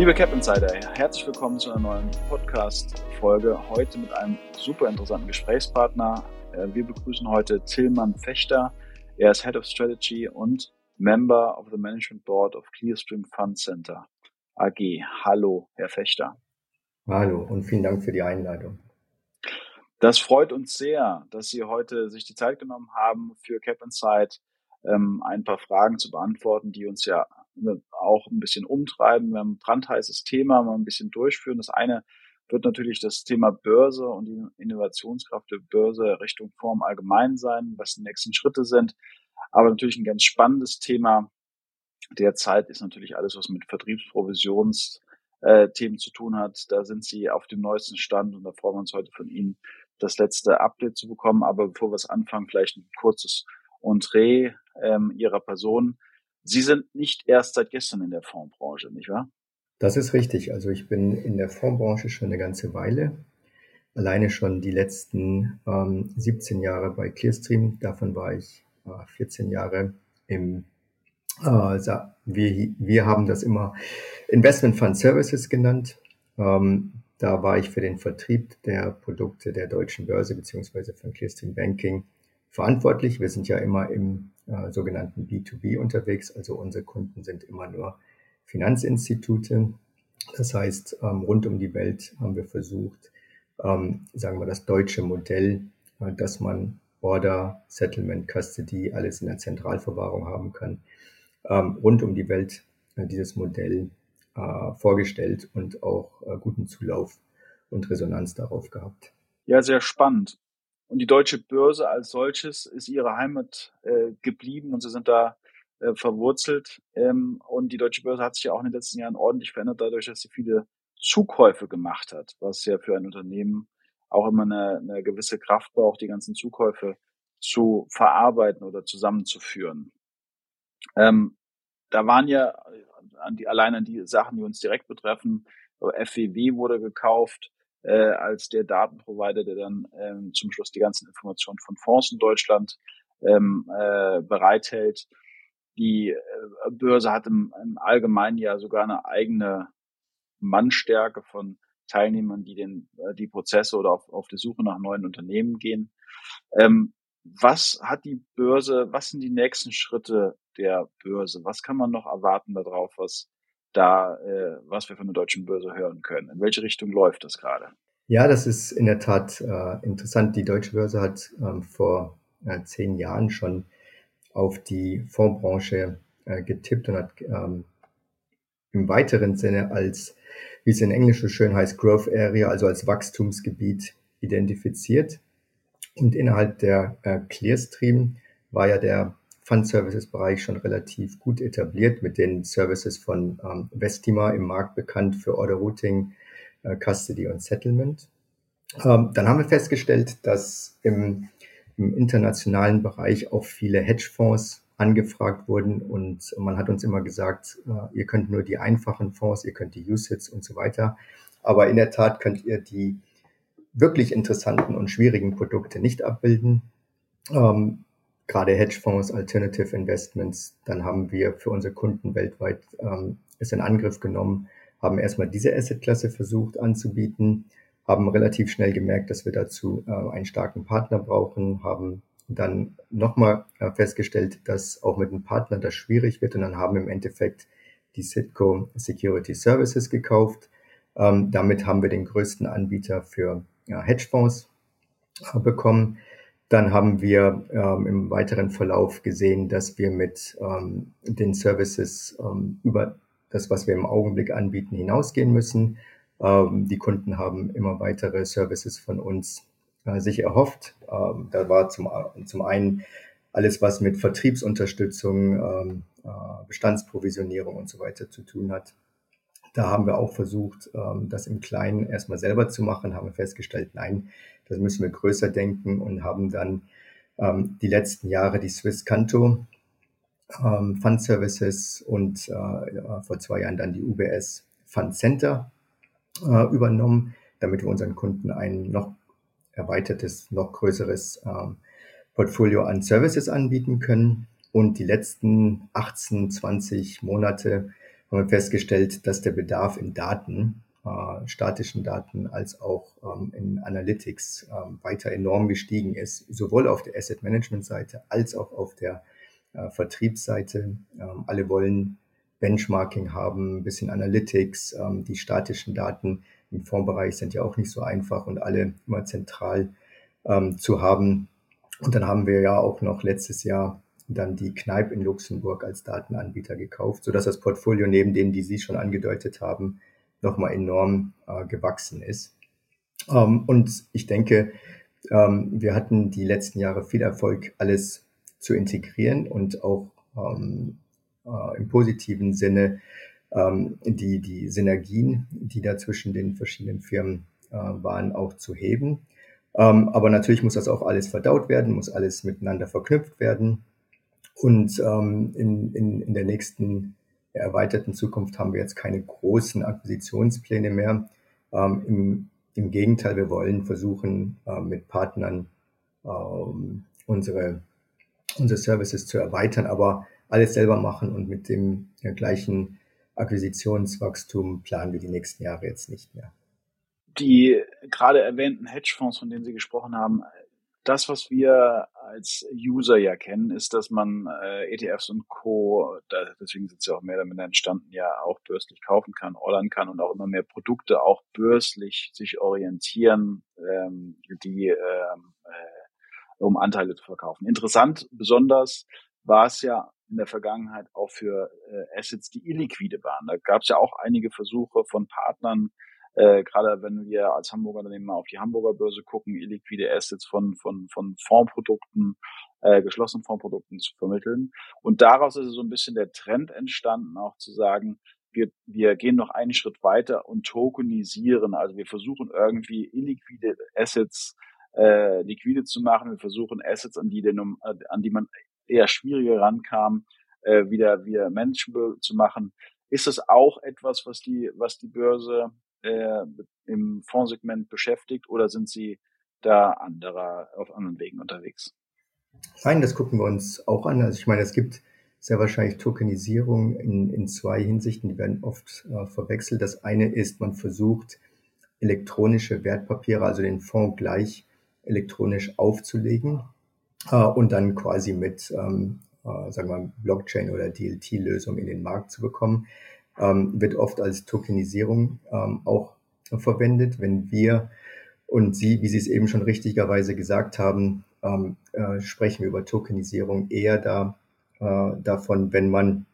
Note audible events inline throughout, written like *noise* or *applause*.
Liebe Cap Insider, herzlich willkommen zu einer neuen Podcast-Folge. Heute mit einem super interessanten Gesprächspartner. Äh, wir begrüßen heute Tillmann Fechter. Er ist Head of Strategy und Member of the Management Board of Clearstream Fund Center AG. Hallo, Herr Fechter. Hallo und vielen Dank für die Einladung. Das freut uns sehr, dass Sie heute sich die Zeit genommen haben, für Cap Insight ähm, ein paar Fragen zu beantworten, die uns ja auch ein bisschen umtreiben. Wir haben ein brandheißes Thema, mal ein bisschen durchführen. Das eine wird natürlich das Thema Börse und die Innovationskraft der Börse Richtung Form allgemein sein, was die nächsten Schritte sind. Aber natürlich ein ganz spannendes Thema derzeit ist natürlich alles, was mit Vertriebsprovisions äh, zu tun hat. Da sind Sie auf dem neuesten Stand und da freuen wir uns heute von Ihnen das letzte Update zu bekommen. Aber bevor wir es anfangen, vielleicht ein kurzes Entree ähm, Ihrer Person. Sie sind nicht erst seit gestern in der Fondsbranche, nicht wahr? Das ist richtig. Also ich bin in der Fondsbranche schon eine ganze Weile. Alleine schon die letzten ähm, 17 Jahre bei Clearstream. Davon war ich äh, 14 Jahre im, äh, wir, wir haben das immer Investment Fund Services genannt. Ähm, da war ich für den Vertrieb der Produkte der deutschen Börse beziehungsweise von Clearstream Banking verantwortlich. Wir sind ja immer im äh, sogenannten B2B unterwegs, also unsere Kunden sind immer nur Finanzinstitute. Das heißt, ähm, rund um die Welt haben wir versucht, ähm, sagen wir das deutsche Modell, äh, dass man Order, Settlement, Custody, alles in der Zentralverwahrung haben kann, ähm, rund um die Welt äh, dieses Modell äh, vorgestellt und auch äh, guten Zulauf und Resonanz darauf gehabt. Ja, sehr spannend. Und die deutsche Börse als solches ist ihre Heimat äh, geblieben und sie sind da äh, verwurzelt. Ähm, und die deutsche Börse hat sich ja auch in den letzten Jahren ordentlich verändert, dadurch, dass sie viele Zukäufe gemacht hat, was ja für ein Unternehmen auch immer eine, eine gewisse Kraft braucht, die ganzen Zukäufe zu verarbeiten oder zusammenzuführen. Ähm, da waren ja an die, allein an die Sachen, die uns direkt betreffen, FWW wurde gekauft, äh, als der Datenprovider, der dann ähm, zum Schluss die ganzen Informationen von Fonds in Deutschland ähm, äh, bereithält. Die äh, Börse hat im, im Allgemeinen ja sogar eine eigene Mannstärke von Teilnehmern, die den äh, die Prozesse oder auf, auf die Suche nach neuen Unternehmen gehen. Ähm, was hat die Börse, was sind die nächsten Schritte der Börse? Was kann man noch erwarten darauf, was da, äh, was wir von der deutschen Börse hören können. In welche Richtung läuft das gerade? Ja, das ist in der Tat äh, interessant. Die deutsche Börse hat ähm, vor äh, zehn Jahren schon auf die Fondsbranche äh, getippt und hat ähm, im weiteren Sinne als, wie es in Englisch so schön heißt, Growth Area, also als Wachstumsgebiet identifiziert. Und innerhalb der äh, Clearstream war ja der Fund Services Bereich schon relativ gut etabliert mit den Services von ähm, Vestima im Markt bekannt für Order Routing, äh, Custody und Settlement. Ähm, dann haben wir festgestellt, dass im, im internationalen Bereich auch viele Hedgefonds angefragt wurden und man hat uns immer gesagt, äh, ihr könnt nur die einfachen Fonds, ihr könnt die USITs und so weiter. Aber in der Tat könnt ihr die wirklich interessanten und schwierigen Produkte nicht abbilden. Ähm, gerade Hedgefonds, Alternative Investments, dann haben wir für unsere Kunden weltweit ähm, es in Angriff genommen, haben erstmal diese Assetklasse versucht anzubieten, haben relativ schnell gemerkt, dass wir dazu äh, einen starken Partner brauchen, haben dann nochmal äh, festgestellt, dass auch mit einem Partner das schwierig wird und dann haben im Endeffekt die Citco Security Services gekauft. Ähm, damit haben wir den größten Anbieter für ja, Hedgefonds äh, bekommen. Dann haben wir ähm, im weiteren Verlauf gesehen, dass wir mit ähm, den Services ähm, über das, was wir im Augenblick anbieten, hinausgehen müssen. Ähm, die Kunden haben immer weitere Services von uns äh, sich erhofft. Ähm, da war zum, zum einen alles, was mit Vertriebsunterstützung, ähm, äh, Bestandsprovisionierung und so weiter zu tun hat. Da haben wir auch versucht, das im Kleinen erstmal selber zu machen, haben festgestellt, nein, das müssen wir größer denken und haben dann ähm, die letzten Jahre die Swiss Canto ähm, Fund Services und äh, vor zwei Jahren dann die UBS Fund Center äh, übernommen, damit wir unseren Kunden ein noch erweitertes, noch größeres ähm, Portfolio an Services anbieten können. Und die letzten 18, 20 Monate haben wir festgestellt, dass der Bedarf in Daten, äh, statischen Daten als auch ähm, in Analytics äh, weiter enorm gestiegen ist, sowohl auf der Asset Management Seite als auch auf der äh, Vertriebsseite. Ähm, alle wollen Benchmarking haben, ein bisschen Analytics, ähm, die statischen Daten im Fondsbereich sind ja auch nicht so einfach und alle immer zentral ähm, zu haben. Und dann haben wir ja auch noch letztes Jahr dann die Kneipe in Luxemburg als Datenanbieter gekauft, sodass das Portfolio neben denen, die Sie schon angedeutet haben, nochmal enorm äh, gewachsen ist. Ähm, und ich denke, ähm, wir hatten die letzten Jahre viel Erfolg, alles zu integrieren und auch ähm, äh, im positiven Sinne ähm, die, die Synergien, die da zwischen den verschiedenen Firmen äh, waren, auch zu heben. Ähm, aber natürlich muss das auch alles verdaut werden, muss alles miteinander verknüpft werden. Und ähm, in, in, in der nächsten erweiterten Zukunft haben wir jetzt keine großen Akquisitionspläne mehr. Ähm, im, Im Gegenteil, wir wollen versuchen, äh, mit Partnern ähm, unsere, unsere Services zu erweitern, aber alles selber machen und mit dem ja, gleichen Akquisitionswachstum planen wir die nächsten Jahre jetzt nicht mehr. Die gerade erwähnten Hedgefonds, von denen Sie gesprochen haben, das, was wir als User ja kennen, ist, dass man äh, ETFs und Co., da, deswegen sind sie auch mehr minder entstanden, ja auch börslich kaufen kann, ordern kann und auch immer mehr Produkte auch börslich sich orientieren, ähm, die ähm, äh, um Anteile zu verkaufen. Interessant besonders war es ja in der Vergangenheit auch für äh, Assets, die illiquide waren. Da gab es ja auch einige Versuche von Partnern, äh, gerade wenn wir als Hamburger Unternehmen mal auf die Hamburger Börse gucken, illiquide Assets von, von, von Fondsprodukten, äh, geschlossenen Fondsprodukten zu vermitteln. Und daraus ist so ein bisschen der Trend entstanden, auch zu sagen, wir, wir gehen noch einen Schritt weiter und tokenisieren. Also wir versuchen irgendwie illiquide Assets äh, liquide zu machen. Wir versuchen Assets, an die, den, an die man eher schwieriger rankam, äh, wieder, wieder manageable zu machen. Ist das auch etwas, was die, was die Börse äh, im Fondssegment beschäftigt oder sind Sie da anderer, auf anderen Wegen unterwegs? Nein, das gucken wir uns auch an. Also ich meine, es gibt sehr wahrscheinlich Tokenisierung in, in zwei Hinsichten, die werden oft äh, verwechselt. Das eine ist, man versucht, elektronische Wertpapiere, also den Fonds gleich elektronisch aufzulegen äh, und dann quasi mit, ähm, äh, sagen wir Blockchain oder DLT-Lösung in den Markt zu bekommen, ähm, wird oft als Tokenisierung ähm, auch verwendet. Wenn wir und Sie, wie Sie es eben schon richtigerweise gesagt haben, ähm, äh, sprechen wir über Tokenisierung eher da, äh, davon, wenn man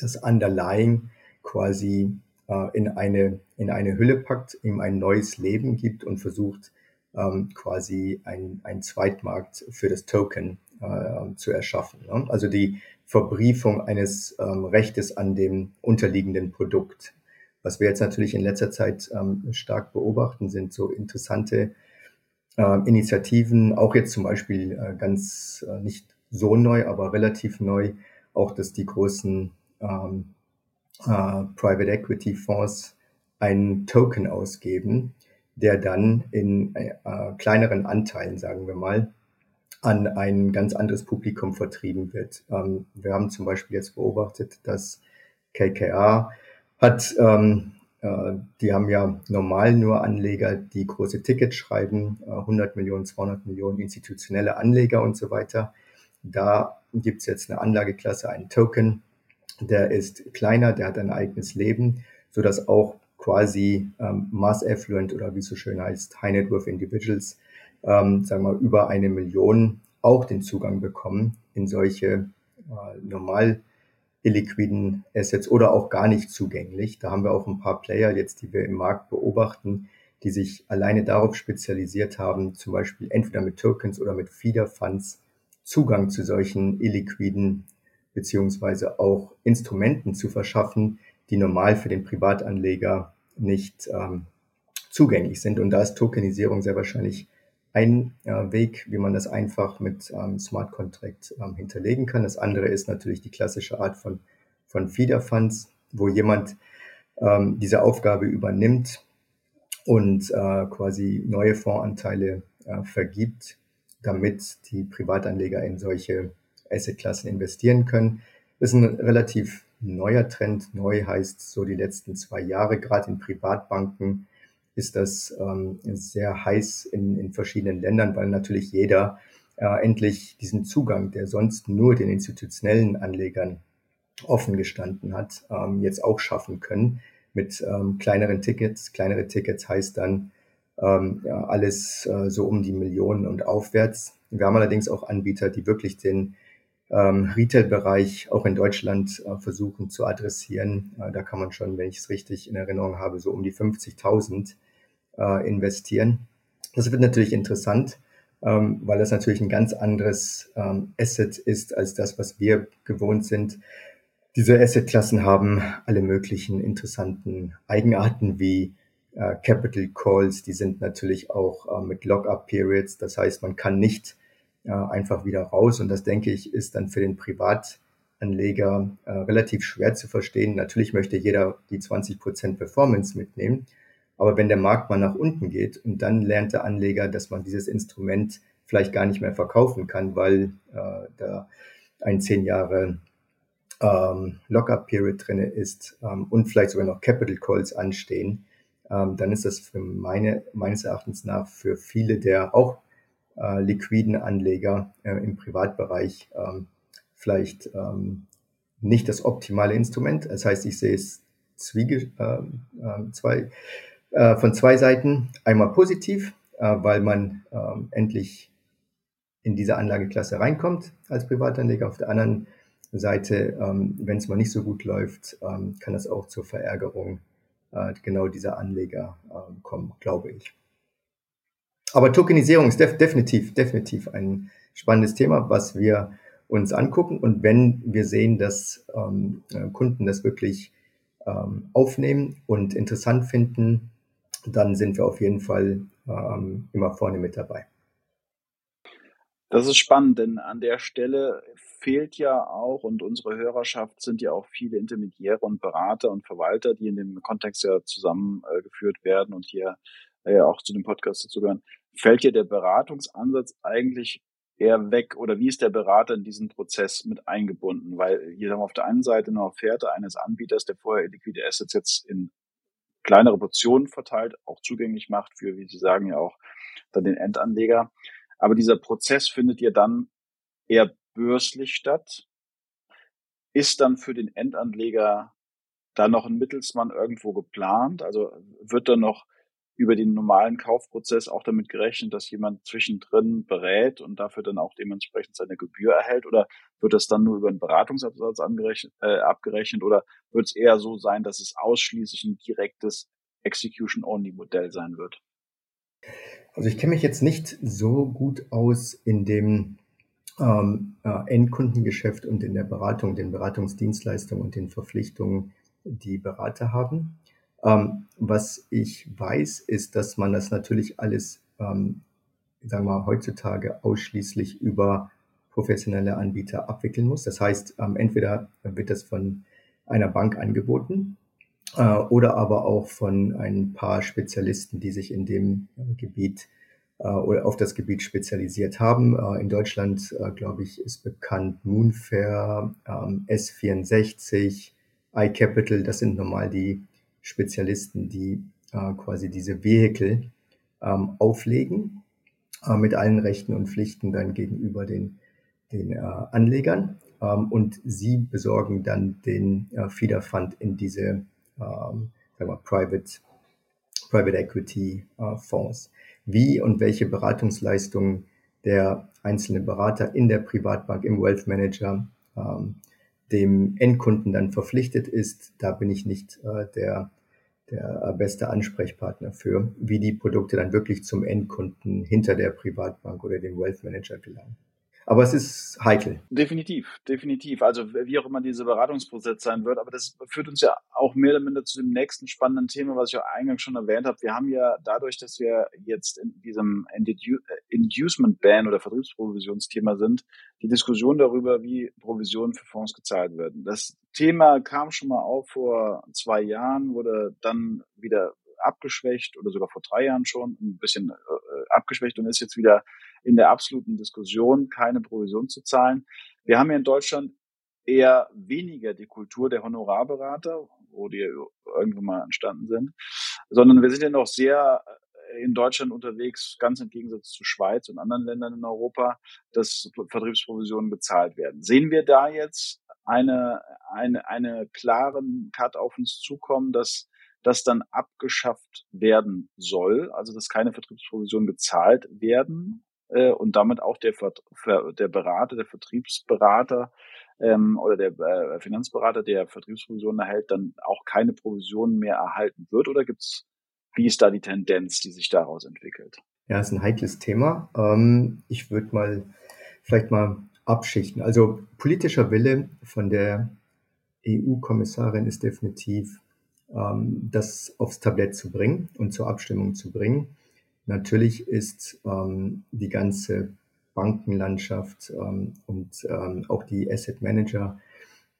das Underlying quasi äh, in, eine, in eine Hülle packt, ihm ein neues Leben gibt und versucht, ähm, quasi ein, ein Zweitmarkt für das Token äh, zu erschaffen. Ne? Also die Verbriefung eines ähm, Rechtes an dem unterliegenden Produkt. Was wir jetzt natürlich in letzter Zeit ähm, stark beobachten, sind so interessante äh, Initiativen, auch jetzt zum Beispiel äh, ganz äh, nicht so neu, aber relativ neu, auch dass die großen ähm, äh, Private Equity Fonds einen Token ausgeben, der dann in äh, kleineren Anteilen, sagen wir mal, an ein ganz anderes Publikum vertrieben wird. Ähm, wir haben zum Beispiel jetzt beobachtet, dass KKA hat, ähm, äh, die haben ja normal nur Anleger, die große Tickets schreiben, äh, 100 Millionen, 200 Millionen institutionelle Anleger und so weiter. Da gibt's jetzt eine Anlageklasse, einen Token, der ist kleiner, der hat ein eigenes Leben, so dass auch quasi ähm, Mass Affluent oder wie es so schön heißt, High Net Worth Individuals, ähm, sagen wir über eine Million auch den Zugang bekommen in solche äh, normal illiquiden Assets oder auch gar nicht zugänglich. Da haben wir auch ein paar Player jetzt, die wir im Markt beobachten, die sich alleine darauf spezialisiert haben, zum Beispiel entweder mit Tokens oder mit Feeder Funds Zugang zu solchen illiquiden beziehungsweise auch Instrumenten zu verschaffen, die normal für den Privatanleger nicht ähm, zugänglich sind. Und da ist Tokenisierung sehr wahrscheinlich ein äh, Weg, wie man das einfach mit ähm, Smart Contract ähm, hinterlegen kann. Das andere ist natürlich die klassische Art von, von Feeder Funds, wo jemand ähm, diese Aufgabe übernimmt und äh, quasi neue Fondsanteile äh, vergibt, damit die Privatanleger in solche Assetklassen investieren können. Das ist ein relativ neuer Trend. Neu heißt so die letzten zwei Jahre, gerade in Privatbanken ist das ähm, sehr heiß in, in verschiedenen Ländern, weil natürlich jeder äh, endlich diesen Zugang, der sonst nur den institutionellen Anlegern offen gestanden hat, ähm, jetzt auch schaffen können mit ähm, kleineren Tickets. Kleinere Tickets heißt dann ähm, ja, alles äh, so um die Millionen und aufwärts. Wir haben allerdings auch Anbieter, die wirklich den ähm, Retail-Bereich auch in Deutschland äh, versuchen zu adressieren. Äh, da kann man schon, wenn ich es richtig in Erinnerung habe, so um die 50.000 äh, investieren. Das wird natürlich interessant, ähm, weil das natürlich ein ganz anderes ähm, Asset ist als das, was wir gewohnt sind. Diese Assetklassen haben alle möglichen interessanten Eigenarten wie äh, Capital Calls, die sind natürlich auch äh, mit Lockup Periods. Das heißt, man kann nicht einfach wieder raus. Und das denke ich, ist dann für den Privatanleger äh, relativ schwer zu verstehen. Natürlich möchte jeder die 20 Prozent Performance mitnehmen. Aber wenn der Markt mal nach unten geht und dann lernt der Anleger, dass man dieses Instrument vielleicht gar nicht mehr verkaufen kann, weil äh, da ein zehn Jahre ähm, Lockup-Period drinne ist ähm, und vielleicht sogar noch Capital Calls anstehen, ähm, dann ist das für meine, meines Erachtens nach für viele der auch äh, liquiden Anleger äh, im Privatbereich ähm, vielleicht ähm, nicht das optimale Instrument. Das heißt, ich sehe es zwiege, äh, äh, zwei, von zwei Seiten. Einmal positiv, äh, weil man äh, endlich in diese Anlageklasse reinkommt als Privatanleger. Auf der anderen Seite, ähm, wenn es mal nicht so gut läuft, ähm, kann das auch zur Verärgerung äh, genau dieser Anleger kommen, glaube ich. Aber Tokenisierung ist def definitiv, definitiv ein spannendes Thema, was wir uns angucken. Und wenn wir sehen, dass ähm, Kunden das wirklich ähm, aufnehmen und interessant finden, dann sind wir auf jeden Fall ähm, immer vorne mit dabei. Das ist spannend, denn an der Stelle fehlt ja auch, und unsere Hörerschaft sind ja auch viele Intermediäre und Berater und Verwalter, die in dem Kontext ja zusammengeführt werden und hier äh, auch zu dem Podcast dazugehören. Fällt hier der Beratungsansatz eigentlich eher weg oder wie ist der Berater in diesen Prozess mit eingebunden? Weil hier haben wir auf der einen Seite eine Offerte eines Anbieters, der vorher liquide Assets jetzt in kleinere Portionen verteilt, auch zugänglich macht für, wie Sie sagen, ja auch dann den Endanleger. Aber dieser Prozess findet ja dann eher börslich statt. Ist dann für den Endanleger da noch ein Mittelsmann irgendwo geplant? Also wird da noch über den normalen Kaufprozess auch damit gerechnet, dass jemand zwischendrin berät und dafür dann auch dementsprechend seine Gebühr erhält? Oder wird das dann nur über einen Beratungsabsatz äh, abgerechnet? Oder wird es eher so sein, dass es ausschließlich ein direktes Execution-Only-Modell sein wird? Also ich kenne mich jetzt nicht so gut aus in dem ähm, äh, Endkundengeschäft und in der Beratung, den Beratungsdienstleistungen und den Verpflichtungen, die Berater haben. Ähm, was ich weiß, ist, dass man das natürlich alles, ähm, sagen wir mal, heutzutage ausschließlich über professionelle Anbieter abwickeln muss. Das heißt, ähm, entweder wird das von einer Bank angeboten äh, oder aber auch von ein paar Spezialisten, die sich in dem äh, Gebiet äh, oder auf das Gebiet spezialisiert haben. Äh, in Deutschland, äh, glaube ich, ist bekannt Moonfair, ähm, S64, iCapital, das sind normal die Spezialisten, die äh, quasi diese Vehikel ähm, auflegen äh, mit allen Rechten und Pflichten dann gegenüber den, den äh, Anlegern. Ähm, und sie besorgen dann den äh, Feeder Fund in diese ähm, sagen wir, Private, Private Equity äh, Fonds. Wie und welche Beratungsleistungen der einzelne Berater in der Privatbank, im Wealth Manager ähm, dem Endkunden dann verpflichtet ist, da bin ich nicht äh, der, der beste Ansprechpartner für, wie die Produkte dann wirklich zum Endkunden hinter der Privatbank oder dem Wealth Manager gelangen. Aber es ist heikel. Definitiv, definitiv. Also wie auch immer dieser Beratungsprozess sein wird. Aber das führt uns ja auch mehr oder minder zu dem nächsten spannenden Thema, was ich ja eingangs schon erwähnt habe. Wir haben ja dadurch, dass wir jetzt in diesem Inducement Ban oder Vertriebsprovisionsthema sind, die Diskussion darüber, wie Provisionen für Fonds gezahlt werden. Das Thema kam schon mal auf vor zwei Jahren, wurde dann wieder abgeschwächt oder sogar vor drei Jahren schon ein bisschen äh, abgeschwächt und ist jetzt wieder in der absoluten Diskussion, keine Provision zu zahlen. Wir haben ja in Deutschland eher weniger die Kultur der Honorarberater, wo die irgendwo mal entstanden sind, sondern wir sind ja noch sehr in Deutschland unterwegs, ganz im Gegensatz zu Schweiz und anderen Ländern in Europa, dass Vertriebsprovisionen bezahlt werden. Sehen wir da jetzt eine, eine, eine klaren Cut auf uns zukommen, dass das dann abgeschafft werden soll, also dass keine Vertriebsprovisionen bezahlt werden äh, und damit auch der, der Berater, der Vertriebsberater ähm, oder der äh, Finanzberater, der Vertriebsprovisionen erhält, dann auch keine Provisionen mehr erhalten wird? Oder gibt's, wie ist da die Tendenz, die sich daraus entwickelt? Ja, ist ein heikles Thema. Ähm, ich würde mal vielleicht mal abschichten. Also politischer Wille von der EU-Kommissarin ist definitiv, ähm, das aufs Tablett zu bringen und zur Abstimmung zu bringen. Natürlich ist ähm, die ganze Bankenlandschaft ähm, und ähm, auch die Asset Manager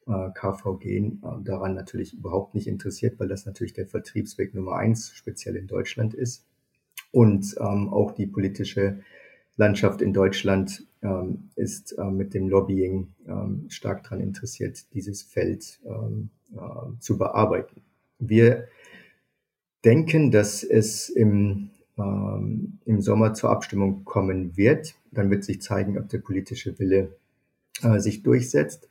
äh, KVG äh, daran natürlich überhaupt nicht interessiert, weil das natürlich der Vertriebsweg Nummer eins speziell in Deutschland ist. Und ähm, auch die politische Landschaft in Deutschland ähm, ist äh, mit dem Lobbying ähm, stark daran interessiert, dieses Feld ähm, äh, zu bearbeiten. Wir denken, dass es im ähm, im Sommer zur Abstimmung kommen wird. Dann wird sich zeigen, ob der politische Wille äh, sich durchsetzt.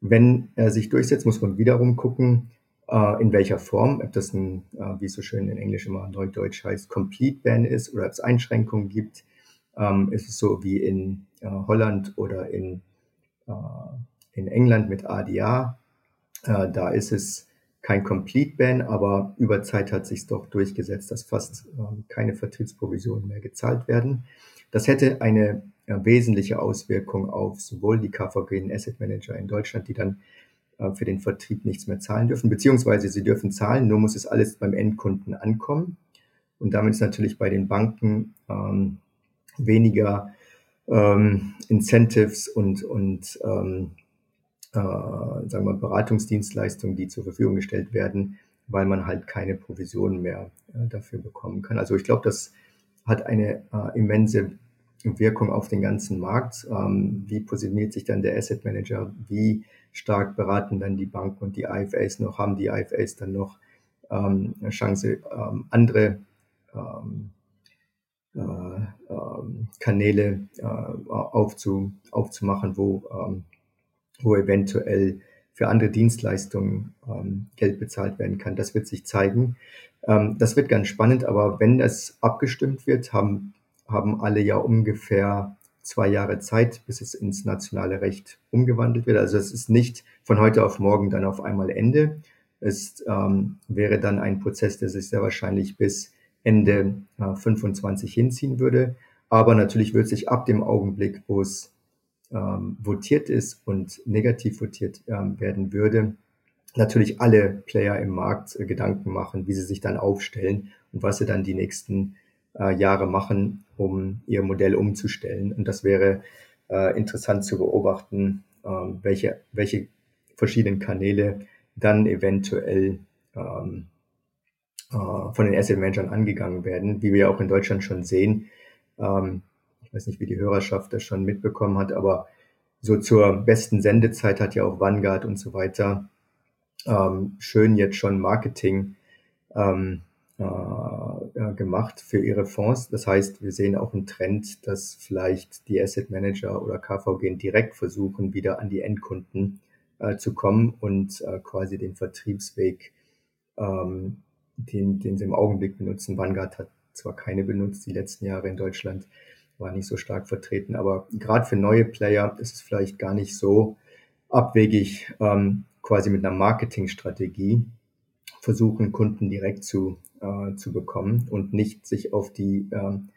Wenn er sich durchsetzt, muss man wiederum gucken, äh, in welcher Form, ob das ein, äh, wie es so schön in Englisch immer Neudeutsch heißt, Complete Ban ist oder ob es Einschränkungen gibt. Ähm, ist es so wie in äh, Holland oder in, äh, in England mit ADA. Äh, da ist es kein Complete Ban, aber über Zeit hat sich doch durchgesetzt, dass fast ähm, keine Vertriebsprovisionen mehr gezahlt werden. Das hätte eine äh, wesentliche Auswirkung auf sowohl die KVG und Asset Manager in Deutschland, die dann äh, für den Vertrieb nichts mehr zahlen dürfen, beziehungsweise sie dürfen zahlen, nur muss es alles beim Endkunden ankommen. Und damit ist natürlich bei den Banken ähm, weniger ähm, Incentives und, und ähm, äh, sagen wir, Beratungsdienstleistungen, die zur Verfügung gestellt werden, weil man halt keine Provisionen mehr äh, dafür bekommen kann. Also ich glaube, das hat eine äh, immense Wirkung auf den ganzen Markt. Ähm, wie positioniert sich dann der Asset Manager? Wie stark beraten dann die Banken und die IFAs noch? Haben die IFAs dann noch ähm, eine Chance, ähm, andere ähm, äh, ähm, Kanäle äh, aufzu, aufzumachen, wo ähm, wo eventuell für andere Dienstleistungen ähm, Geld bezahlt werden kann. Das wird sich zeigen. Ähm, das wird ganz spannend, aber wenn das abgestimmt wird, haben, haben alle ja ungefähr zwei Jahre Zeit, bis es ins nationale Recht umgewandelt wird. Also es ist nicht von heute auf morgen dann auf einmal Ende. Es ähm, wäre dann ein Prozess, der sich sehr wahrscheinlich bis Ende äh, 25 hinziehen würde. Aber natürlich wird sich ab dem Augenblick, wo es ähm, votiert ist und negativ votiert ähm, werden würde, natürlich alle Player im Markt äh, Gedanken machen, wie sie sich dann aufstellen und was sie dann die nächsten äh, Jahre machen, um ihr Modell umzustellen. Und das wäre äh, interessant zu beobachten, ähm, welche, welche verschiedenen Kanäle dann eventuell ähm, äh, von den Asset Managern angegangen werden, wie wir auch in Deutschland schon sehen. Ähm, ich weiß nicht, wie die Hörerschaft das schon mitbekommen hat, aber so zur besten Sendezeit hat ja auch Vanguard und so weiter ähm, schön jetzt schon Marketing ähm, äh, gemacht für ihre Fonds. Das heißt, wir sehen auch einen Trend, dass vielleicht die Asset Manager oder KVG direkt versuchen, wieder an die Endkunden äh, zu kommen und äh, quasi den Vertriebsweg, ähm, den, den sie im Augenblick benutzen. Vanguard hat zwar keine benutzt die letzten Jahre in Deutschland, war nicht so stark vertreten. Aber gerade für neue Player ist es vielleicht gar nicht so abwegig, ähm, quasi mit einer Marketingstrategie versuchen, Kunden direkt zu, äh, zu bekommen und nicht sich auf die ähm,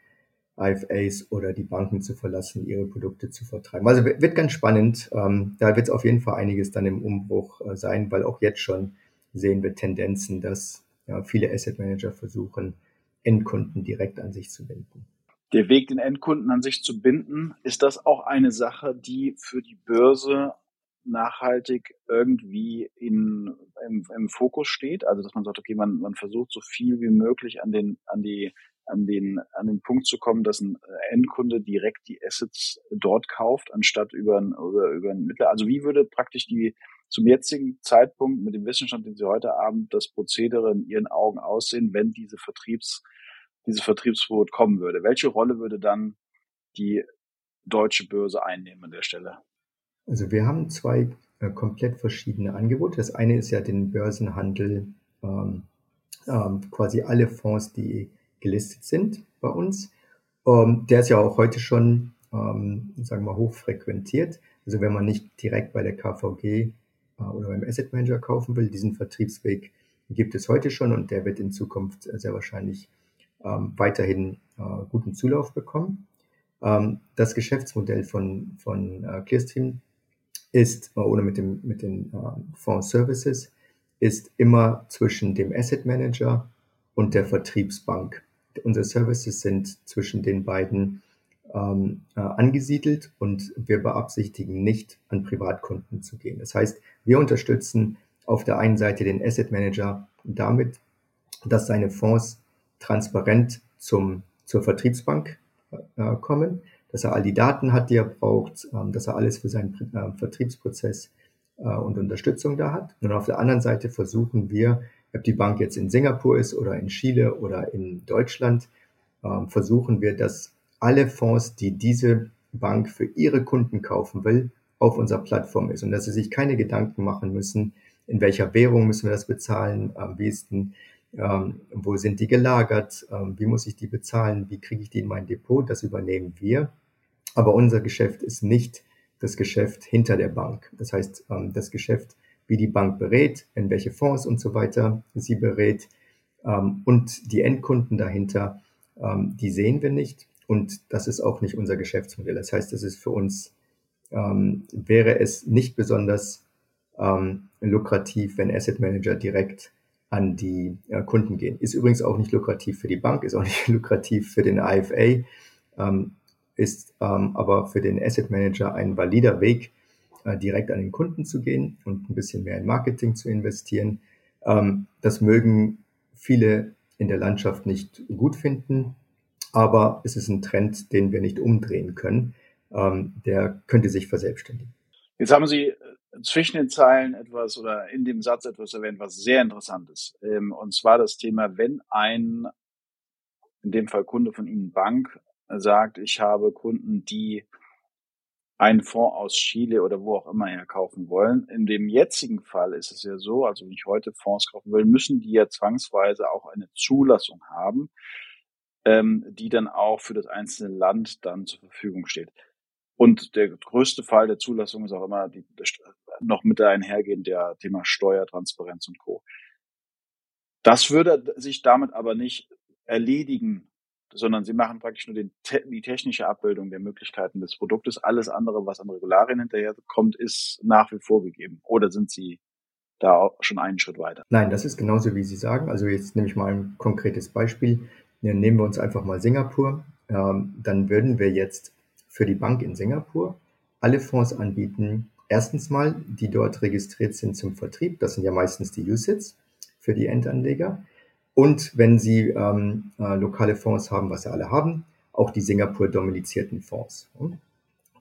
IFAs oder die Banken zu verlassen, ihre Produkte zu vertreiben. Also wird ganz spannend. Ähm, da wird es auf jeden Fall einiges dann im Umbruch äh, sein, weil auch jetzt schon sehen wir Tendenzen, dass ja, viele Asset Manager versuchen, Endkunden direkt an sich zu binden der Weg, den Endkunden an sich zu binden, ist das auch eine Sache, die für die Börse nachhaltig irgendwie in, im, im Fokus steht. Also dass man sagt, okay, man, man versucht so viel wie möglich an den, an die an den, an den Punkt zu kommen, dass ein Endkunde direkt die Assets dort kauft, anstatt über, ein, über, über ein Mittler. Also wie würde praktisch die zum jetzigen Zeitpunkt mit dem Wissensstand, den Sie heute haben, das Prozedere in Ihren Augen aussehen, wenn diese Vertriebs, diese Vertriebsverbot kommen würde? Welche Rolle würde dann die deutsche Börse einnehmen an der Stelle? Also wir haben zwei äh, komplett verschiedene Angebote. Das eine ist ja den Börsenhandel, ähm, ähm, quasi alle Fonds, die gelistet sind bei uns. Ähm, der ist ja auch heute schon, ähm, sagen wir mal, hoch frequentiert. Also wenn man nicht direkt bei der KVG äh, oder beim Asset Manager kaufen will, diesen Vertriebsweg gibt es heute schon und der wird in Zukunft sehr wahrscheinlich ähm, weiterhin äh, guten Zulauf bekommen. Ähm, das Geschäftsmodell von, von äh, Clearstream ist, äh, oder mit, dem, mit den äh, Fonds Services, ist immer zwischen dem Asset Manager und der Vertriebsbank. Unsere Services sind zwischen den beiden ähm, äh, angesiedelt und wir beabsichtigen nicht, an Privatkunden zu gehen. Das heißt, wir unterstützen auf der einen Seite den Asset Manager damit, dass seine Fonds transparent zum, zur Vertriebsbank äh, kommen, dass er all die Daten hat, die er braucht, ähm, dass er alles für seinen äh, Vertriebsprozess äh, und Unterstützung da hat. Und auf der anderen Seite versuchen wir, ob die Bank jetzt in Singapur ist oder in Chile oder in Deutschland, ähm, versuchen wir, dass alle Fonds, die diese Bank für ihre Kunden kaufen will, auf unserer Plattform ist und dass sie sich keine Gedanken machen müssen, in welcher Währung müssen wir das bezahlen, am besten ähm, wo sind die gelagert, ähm, wie muss ich die bezahlen, wie kriege ich die in mein Depot, das übernehmen wir. Aber unser Geschäft ist nicht das Geschäft hinter der Bank. Das heißt, ähm, das Geschäft, wie die Bank berät, in welche Fonds und so weiter sie berät ähm, und die Endkunden dahinter, ähm, die sehen wir nicht und das ist auch nicht unser Geschäftsmodell. Das heißt, es ist für uns, ähm, wäre es nicht besonders lukrativ, wenn Asset Manager direkt an die äh, Kunden gehen. Ist übrigens auch nicht lukrativ für die Bank, ist auch *laughs* nicht lukrativ für den IFA, ähm, ist ähm, aber für den Asset Manager ein valider Weg, äh, direkt an den Kunden zu gehen und ein bisschen mehr in Marketing zu investieren. Ähm, das mögen viele in der Landschaft nicht gut finden, aber es ist ein Trend, den wir nicht umdrehen können. Ähm, der könnte sich verselbstständigen. Jetzt haben Sie zwischen den Zeilen etwas oder in dem Satz etwas erwähnt, was sehr interessant ist. Ähm, und zwar das Thema, wenn ein, in dem Fall Kunde von Ihnen Bank, sagt, ich habe Kunden, die einen Fonds aus Chile oder wo auch immer her kaufen wollen. In dem jetzigen Fall ist es ja so, also wenn ich heute Fonds kaufen will, müssen die ja zwangsweise auch eine Zulassung haben, ähm, die dann auch für das einzelne Land dann zur Verfügung steht. Und der größte Fall der Zulassung ist auch immer die, noch mit einhergehend der Thema Steuertransparenz und Co. Das würde sich damit aber nicht erledigen, sondern sie machen praktisch nur den, die technische Abbildung der Möglichkeiten des Produktes. Alles andere, was an Regularien hinterherkommt, ist nach wie vor gegeben. Oder sind sie da auch schon einen Schritt weiter? Nein, das ist genauso, wie Sie sagen. Also jetzt nehme ich mal ein konkretes Beispiel. Nehmen wir uns einfach mal Singapur. Ähm, dann würden wir jetzt für die Bank in Singapur alle Fonds anbieten. Erstens mal, die dort registriert sind zum Vertrieb. Das sind ja meistens die USITs für die Endanleger. Und wenn Sie ähm, äh, lokale Fonds haben, was Sie alle haben, auch die Singapur-domizilierten Fonds. Und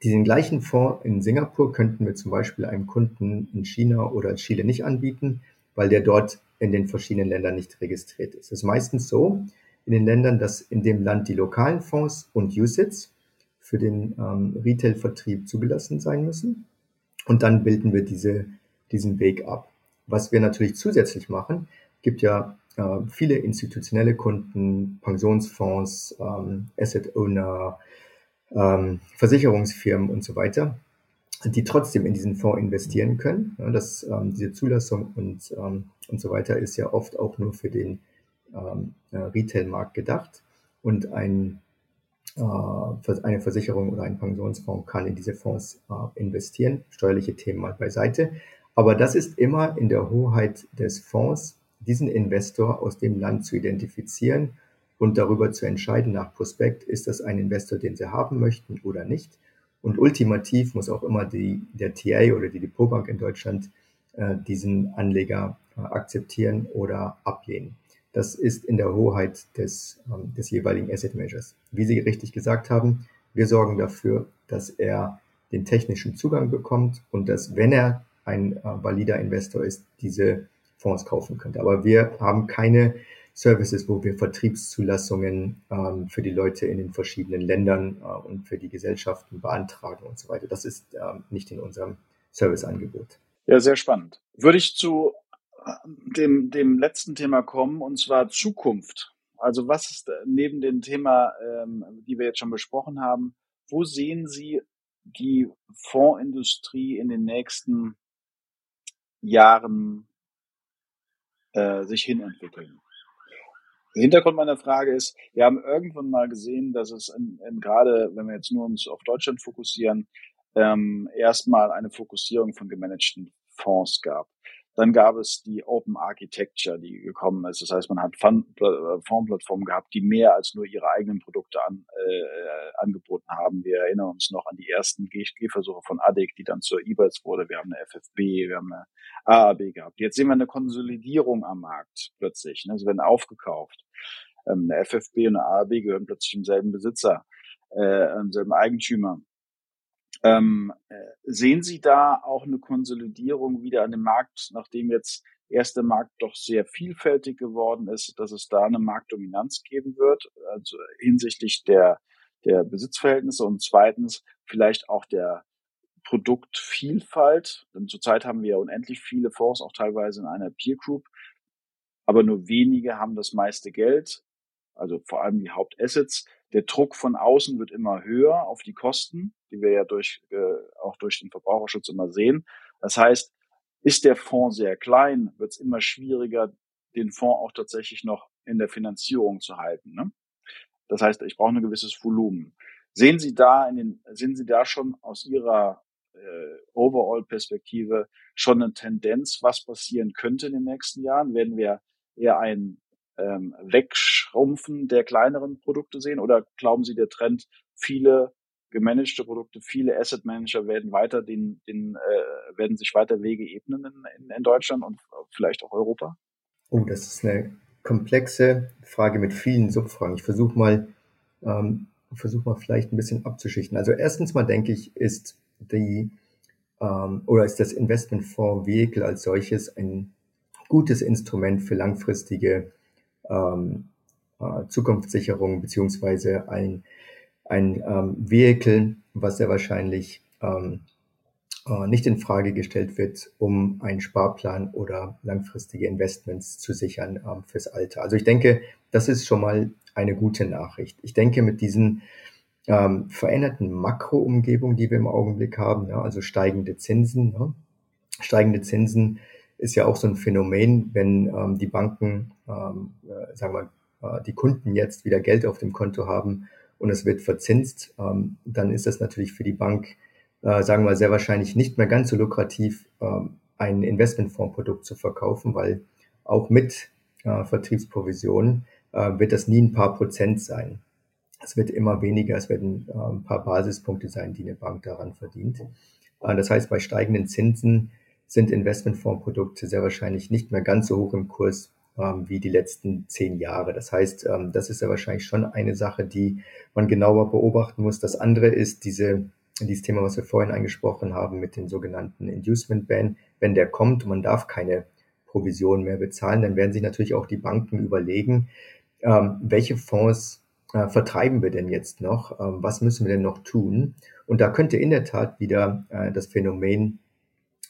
diesen gleichen Fonds in Singapur könnten wir zum Beispiel einem Kunden in China oder Chile nicht anbieten, weil der dort in den verschiedenen Ländern nicht registriert ist. Es ist meistens so in den Ländern, dass in dem Land die lokalen Fonds und USITs für den ähm, Retail-Vertrieb zugelassen sein müssen. Und dann bilden wir diese, diesen Weg ab. Was wir natürlich zusätzlich machen, gibt ja äh, viele institutionelle Kunden, Pensionsfonds, ähm, Asset Owner, ähm, Versicherungsfirmen und so weiter, die trotzdem in diesen Fonds investieren können. Ja, das, ähm, diese Zulassung und, ähm, und so weiter ist ja oft auch nur für den ähm, äh, Retail-Markt gedacht. Und ein eine Versicherung oder ein Pensionsfonds kann in diese Fonds äh, investieren. Steuerliche Themen mal beiseite. Aber das ist immer in der Hoheit des Fonds, diesen Investor aus dem Land zu identifizieren und darüber zu entscheiden nach Prospekt, ist das ein Investor, den sie haben möchten oder nicht. Und ultimativ muss auch immer die, der TA oder die Depotbank in Deutschland äh, diesen Anleger äh, akzeptieren oder ablehnen. Das ist in der Hoheit des, ähm, des jeweiligen Asset Managers. Wie Sie richtig gesagt haben, wir sorgen dafür, dass er den technischen Zugang bekommt und dass, wenn er ein äh, valider Investor ist, diese Fonds kaufen könnte. Aber wir haben keine Services, wo wir Vertriebszulassungen ähm, für die Leute in den verschiedenen Ländern äh, und für die Gesellschaften beantragen und so weiter. Das ist ähm, nicht in unserem Serviceangebot. Ja, sehr spannend. Würde ich zu äh, dem, dem letzten Thema kommen, und zwar Zukunft. Also was ist neben dem Thema, ähm, die wir jetzt schon besprochen haben, wo sehen Sie die Fondsindustrie in den nächsten Jahren äh, sich hinentwickeln? Der Hintergrund meiner Frage ist, wir haben irgendwann mal gesehen, dass es in, in gerade, wenn wir jetzt nur uns auf Deutschland fokussieren, ähm, erstmal eine Fokussierung von gemanagten Fonds gab. Dann gab es die Open Architecture, die gekommen ist. Das heißt, man hat äh, Fondsplattformen gehabt, die mehr als nur ihre eigenen Produkte an, äh, angeboten haben. Wir erinnern uns noch an die ersten Gehversuche von ADIC, die dann zur eBirds wurde. Wir haben eine FFB, wir haben eine AAB gehabt. Jetzt sehen wir eine Konsolidierung am Markt plötzlich. Ne? Sie werden aufgekauft. Ähm, eine FFB und eine AAB gehören plötzlich im selben Besitzer, äh, im selben Eigentümer. Ähm, äh, sehen Sie da auch eine Konsolidierung wieder an dem Markt, nachdem jetzt erst Markt doch sehr vielfältig geworden ist, dass es da eine Marktdominanz geben wird, also hinsichtlich der, der Besitzverhältnisse und zweitens vielleicht auch der Produktvielfalt. Denn zurzeit haben wir ja unendlich viele Fonds, auch teilweise in einer Peer Group, aber nur wenige haben das meiste Geld, also vor allem die Hauptassets. Der Druck von außen wird immer höher auf die Kosten, die wir ja durch, äh, auch durch den Verbraucherschutz immer sehen. Das heißt, ist der Fonds sehr klein, wird es immer schwieriger, den Fonds auch tatsächlich noch in der Finanzierung zu halten. Ne? Das heißt, ich brauche ein gewisses Volumen. Sehen Sie da in den, sehen Sie da schon aus Ihrer äh, Overall-Perspektive schon eine Tendenz, was passieren könnte in den nächsten Jahren? Werden wir eher ein ähm, Wegschrumpfen der kleineren Produkte sehen? Oder glauben Sie, der Trend, viele gemanagte Produkte, viele Asset Manager werden weiter den, den äh, werden sich weiter Wege ebnen in, in, in Deutschland und vielleicht auch Europa? Oh, das ist eine komplexe Frage mit vielen Subfragen. Ich versuche mal, ähm, versuche mal vielleicht ein bisschen abzuschichten. Also erstens mal denke ich, ist die ähm, oder ist das Investmentfonds Vehicle als solches ein gutes Instrument für langfristige ähm, äh, Zukunftssicherung beziehungsweise ein, ein ähm, Vehicle, was sehr wahrscheinlich ähm, äh, nicht in Frage gestellt wird, um einen Sparplan oder langfristige Investments zu sichern ähm, fürs Alter. Also ich denke, das ist schon mal eine gute Nachricht. Ich denke, mit diesen ähm, veränderten Makroumgebung, die wir im Augenblick haben, ja, also steigende Zinsen. Ne? Steigende Zinsen ist ja auch so ein Phänomen, wenn ähm, die Banken, ähm, äh, sagen wir, die Kunden jetzt wieder Geld auf dem Konto haben und es wird verzinst, ähm, dann ist das natürlich für die Bank, äh, sagen wir sehr wahrscheinlich nicht mehr ganz so lukrativ, ähm, ein Investmentfondsprodukt zu verkaufen, weil auch mit äh, Vertriebsprovisionen äh, wird das nie ein paar Prozent sein. Es wird immer weniger, es werden äh, ein paar Basispunkte sein, die eine Bank daran verdient. Äh, das heißt, bei steigenden Zinsen sind Investmentfondsprodukte sehr wahrscheinlich nicht mehr ganz so hoch im Kurs ähm, wie die letzten zehn Jahre. Das heißt, ähm, das ist ja wahrscheinlich schon eine Sache, die man genauer beobachten muss. Das andere ist diese, dieses Thema, was wir vorhin angesprochen haben mit dem sogenannten Inducement Ban. Wenn der kommt und man darf keine Provision mehr bezahlen, dann werden sich natürlich auch die Banken überlegen, ähm, welche Fonds äh, vertreiben wir denn jetzt noch? Ähm, was müssen wir denn noch tun? Und da könnte in der Tat wieder äh, das Phänomen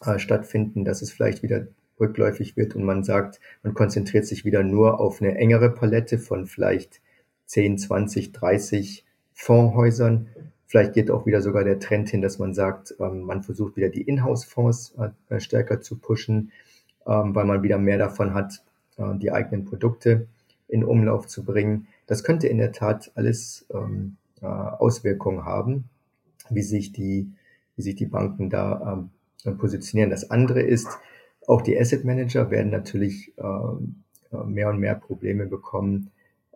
äh, stattfinden, dass es vielleicht wieder rückläufig wird und man sagt, man konzentriert sich wieder nur auf eine engere Palette von vielleicht 10, 20, 30 Fondshäusern. Vielleicht geht auch wieder sogar der Trend hin, dass man sagt, ähm, man versucht wieder die Inhouse-Fonds äh, stärker zu pushen, ähm, weil man wieder mehr davon hat, äh, die eigenen Produkte in Umlauf zu bringen. Das könnte in der Tat alles ähm, Auswirkungen haben, wie sich die, wie sich die Banken da positionieren. Das andere ist, auch die Asset Manager werden natürlich ähm, äh, mehr und mehr Probleme bekommen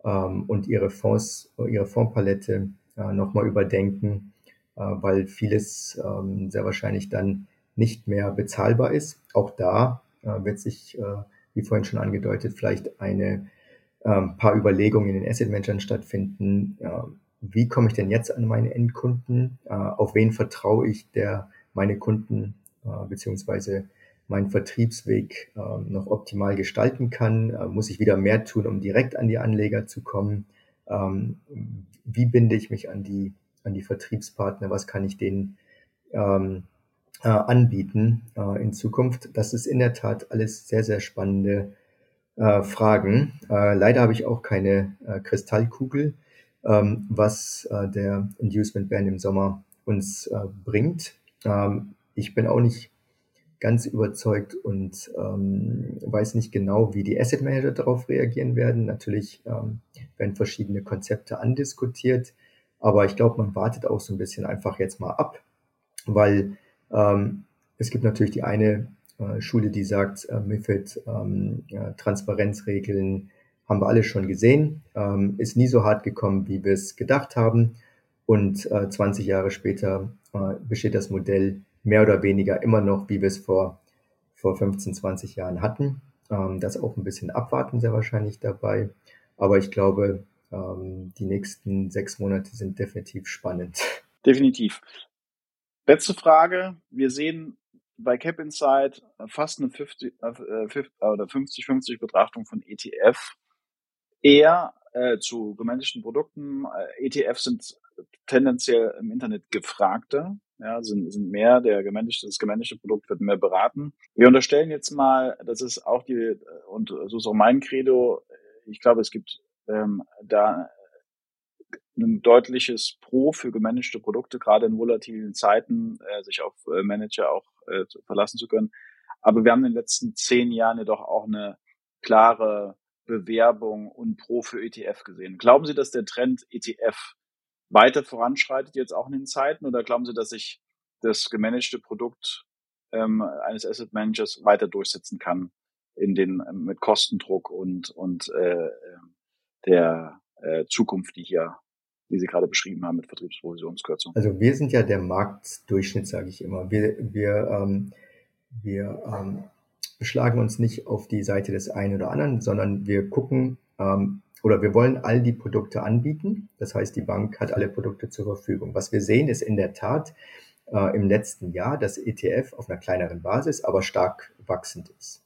ähm, und ihre Fonds, ihre Fondspalette äh, nochmal überdenken, äh, weil vieles ähm, sehr wahrscheinlich dann nicht mehr bezahlbar ist. Auch da äh, wird sich, äh, wie vorhin schon angedeutet, vielleicht eine ein paar Überlegungen in den Asset Managern stattfinden. Wie komme ich denn jetzt an meine Endkunden? Auf wen vertraue ich, der meine Kunden beziehungsweise meinen Vertriebsweg noch optimal gestalten kann? Muss ich wieder mehr tun, um direkt an die Anleger zu kommen? Wie binde ich mich an die, an die Vertriebspartner? Was kann ich denen ähm, äh, anbieten äh, in Zukunft. Das ist in der Tat alles sehr, sehr spannende äh, Fragen. Leider habe ich auch keine Kristallkugel, ähm, was der Inducement Ban im Sommer uns bringt. Ähm, ich bin auch nicht ganz überzeugt und ähm, weiß nicht genau, wie die Asset Manager darauf reagieren werden. Natürlich ähm, werden verschiedene Konzepte andiskutiert, aber ich glaube, man wartet auch so ein bisschen einfach jetzt mal ab, weil ähm, es gibt natürlich die eine äh, Schule, die sagt, äh, MIFID, ähm, ja, Transparenzregeln haben wir alle schon gesehen, ähm, ist nie so hart gekommen, wie wir es gedacht haben. Und äh, 20 Jahre später äh, besteht das Modell mehr oder weniger immer noch, wie wir es vor, vor 15, 20 Jahren hatten. Ähm, das auch ein bisschen abwarten sehr wahrscheinlich dabei. Aber ich glaube, ähm, die nächsten sechs Monate sind definitiv spannend. *laughs* Definitiv. Letzte Frage. Wir sehen bei Cap Insight fast eine 50, äh, äh oder 50-50 Betrachtung von ETF. Eher äh, zu gemanagten Produkten. Äh, ETFs sind tendenziell im Internet gefragter, ja, sind, sind mehr, der gemanagte, das gemanagte Produkt wird mehr beraten. Wir unterstellen jetzt mal, das ist auch die, und so ist auch mein Credo, ich glaube, es gibt ähm, da ein deutliches Pro für gemanagte Produkte, gerade in volatilen Zeiten, äh, sich auf äh, Manager auch äh, verlassen zu können. Aber wir haben in den letzten zehn Jahren jedoch auch eine klare Bewerbung und Pro für ETF gesehen. Glauben Sie, dass der Trend ETF weiter voranschreitet, jetzt auch in den Zeiten, oder glauben Sie, dass sich das gemanagte Produkt ähm, eines Asset Managers weiter durchsetzen kann in den mit Kostendruck und und äh, ähm, der äh, Zukunft, die hier die Sie gerade beschrieben haben mit Vertriebsprovisionskürzung? Also wir sind ja der Marktdurchschnitt, sage ich immer. Wir, wir, ähm, wir ähm, beschlagen uns nicht auf die Seite des einen oder anderen, sondern wir gucken ähm, oder wir wollen all die Produkte anbieten. Das heißt, die Bank hat alle Produkte zur Verfügung. Was wir sehen, ist in der Tat äh, im letzten Jahr, dass ETF auf einer kleineren Basis, aber stark wachsend ist.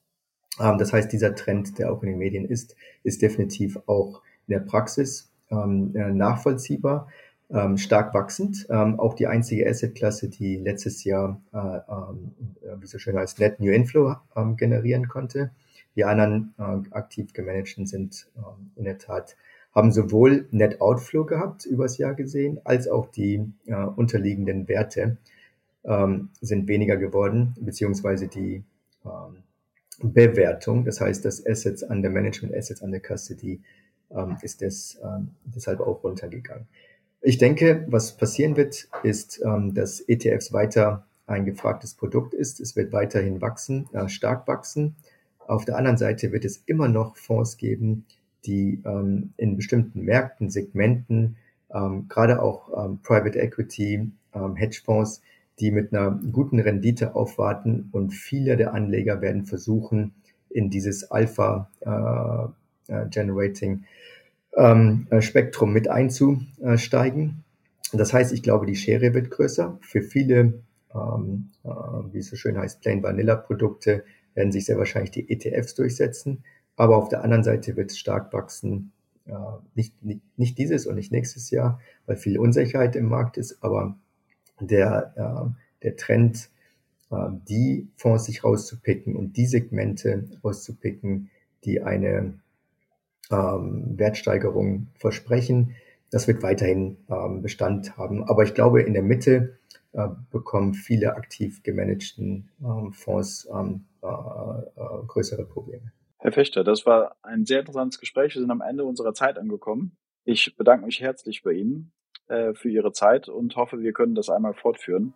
Ähm, das heißt, dieser Trend, der auch in den Medien ist, ist definitiv auch in der Praxis ähm, äh, nachvollziehbar, ähm, stark wachsend. Ähm, auch die einzige Assetklasse, die letztes Jahr, äh, äh, wie so schön heißt, Net New Inflow ähm, generieren konnte. Die anderen äh, aktiv gemanagten sind ähm, in der Tat haben sowohl Net Outflow gehabt übers Jahr gesehen, als auch die äh, unterliegenden Werte ähm, sind weniger geworden, beziehungsweise die ähm, Bewertung, das heißt das Assets under Management, Assets under Custody ähm, ist das ähm, deshalb auch runtergegangen. Ich denke, was passieren wird, ist, ähm, dass ETFs weiter ein gefragtes Produkt ist. Es wird weiterhin wachsen, äh, stark wachsen. Auf der anderen Seite wird es immer noch Fonds geben, die ähm, in bestimmten Märkten, Segmenten, ähm, gerade auch ähm, Private Equity, ähm, Hedgefonds, die mit einer guten Rendite aufwarten und viele der Anleger werden versuchen, in dieses Alpha äh, äh, Generating ähm, äh, Spektrum mit einzusteigen. Das heißt, ich glaube, die Schere wird größer. Für viele, ähm, äh, wie es so schön heißt, Plain Vanilla Produkte werden sich sehr wahrscheinlich die ETFs durchsetzen. Aber auf der anderen Seite wird es stark wachsen. Äh, nicht, nicht, nicht dieses und nicht nächstes Jahr, weil viel Unsicherheit im Markt ist, aber der, äh, der Trend, äh, die Fonds sich rauszupicken und die Segmente rauszupicken, die eine ähm, Wertsteigerung versprechen. Das wird weiterhin ähm, Bestand haben. Aber ich glaube, in der Mitte äh, bekommen viele aktiv gemanagten ähm, Fonds ähm, äh, äh, größere Probleme. Herr Fechter, das war ein sehr interessantes Gespräch. Wir sind am Ende unserer Zeit angekommen. Ich bedanke mich herzlich bei Ihnen äh, für Ihre Zeit und hoffe, wir können das einmal fortführen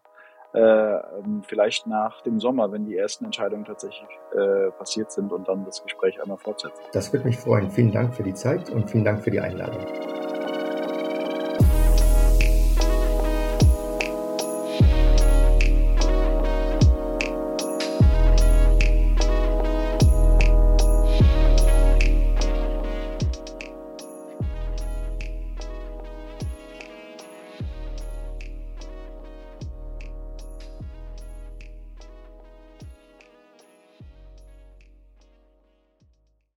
äh, ähm, vielleicht nach dem Sommer, wenn die ersten Entscheidungen tatsächlich äh, passiert sind und dann das Gespräch einmal fortsetzen. Das würde mich freuen. Vielen Dank für die Zeit und vielen Dank für die Einladung.